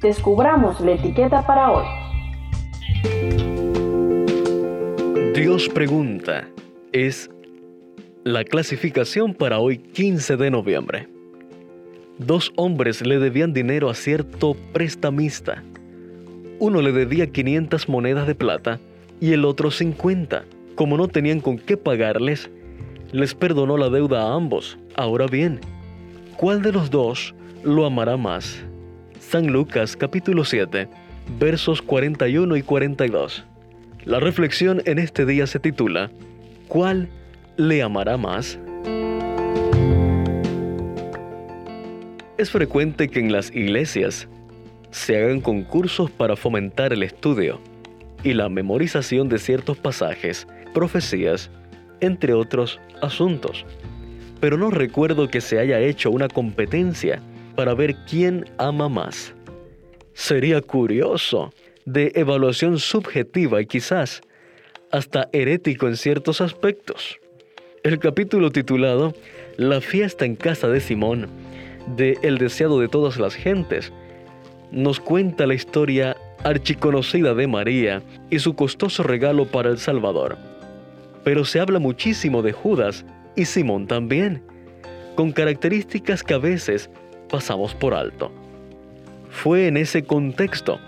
descubramos la etiqueta para hoy. Dios pregunta es la clasificación para hoy 15 de noviembre. Dos hombres le debían dinero a cierto prestamista. Uno le debía 500 monedas de plata y el otro 50. Como no tenían con qué pagarles, les perdonó la deuda a ambos. Ahora bien, ¿cuál de los dos lo amará más? San Lucas capítulo 7, versos 41 y 42. La reflexión en este día se titula ¿Cuál le amará más? Es frecuente que en las iglesias se hagan concursos para fomentar el estudio y la memorización de ciertos pasajes, profecías, entre otros asuntos. Pero no recuerdo que se haya hecho una competencia para ver quién ama más. Sería curioso de evaluación subjetiva y quizás hasta herético en ciertos aspectos. El capítulo titulado La fiesta en casa de Simón, de El deseado de todas las gentes, nos cuenta la historia archiconocida de María y su costoso regalo para el Salvador. Pero se habla muchísimo de Judas y Simón también, con características que a veces pasamos por alto. Fue en ese contexto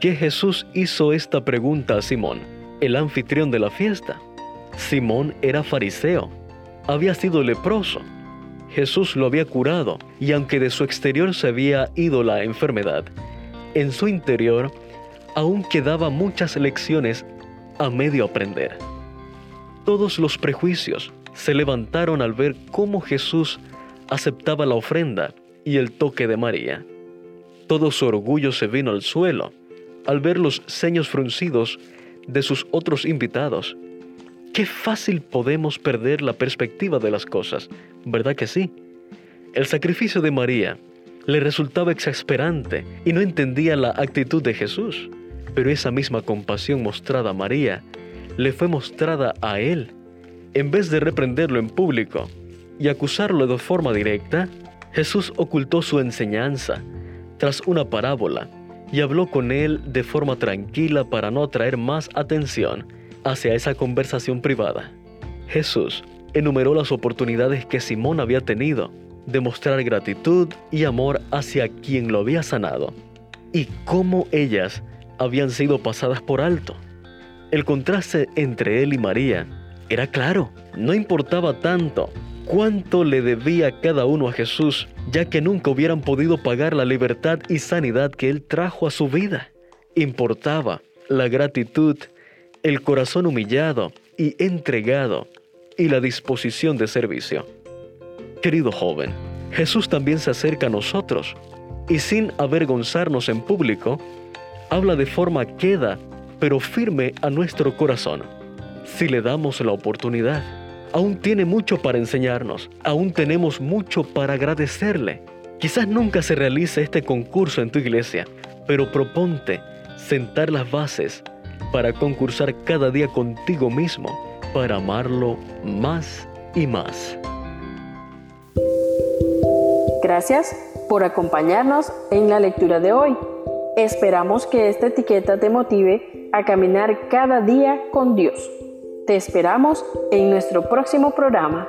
que Jesús hizo esta pregunta a Simón, el anfitrión de la fiesta. Simón era fariseo, había sido leproso. Jesús lo había curado y aunque de su exterior se había ido la enfermedad, en su interior aún quedaba muchas lecciones a medio aprender. Todos los prejuicios se levantaron al ver cómo Jesús aceptaba la ofrenda y el toque de María. Todo su orgullo se vino al suelo al ver los ceños fruncidos de sus otros invitados. Qué fácil podemos perder la perspectiva de las cosas, ¿verdad que sí? El sacrificio de María le resultaba exasperante y no entendía la actitud de Jesús, pero esa misma compasión mostrada a María le fue mostrada a él. En vez de reprenderlo en público y acusarlo de forma directa, Jesús ocultó su enseñanza tras una parábola y habló con él de forma tranquila para no atraer más atención hacia esa conversación privada. Jesús enumeró las oportunidades que Simón había tenido de mostrar gratitud y amor hacia quien lo había sanado y cómo ellas habían sido pasadas por alto. El contraste entre él y María era claro, no importaba tanto cuánto le debía cada uno a Jesús, ya que nunca hubieran podido pagar la libertad y sanidad que Él trajo a su vida. Importaba la gratitud, el corazón humillado y entregado y la disposición de servicio. Querido joven, Jesús también se acerca a nosotros y sin avergonzarnos en público, habla de forma queda pero firme a nuestro corazón, si le damos la oportunidad aún tiene mucho para enseñarnos, aún tenemos mucho para agradecerle. Quizás nunca se realice este concurso en tu iglesia, pero proponte sentar las bases para concursar cada día contigo mismo, para amarlo más y más. Gracias por acompañarnos en la lectura de hoy. Esperamos que esta etiqueta te motive a caminar cada día con Dios. Te esperamos en nuestro próximo programa.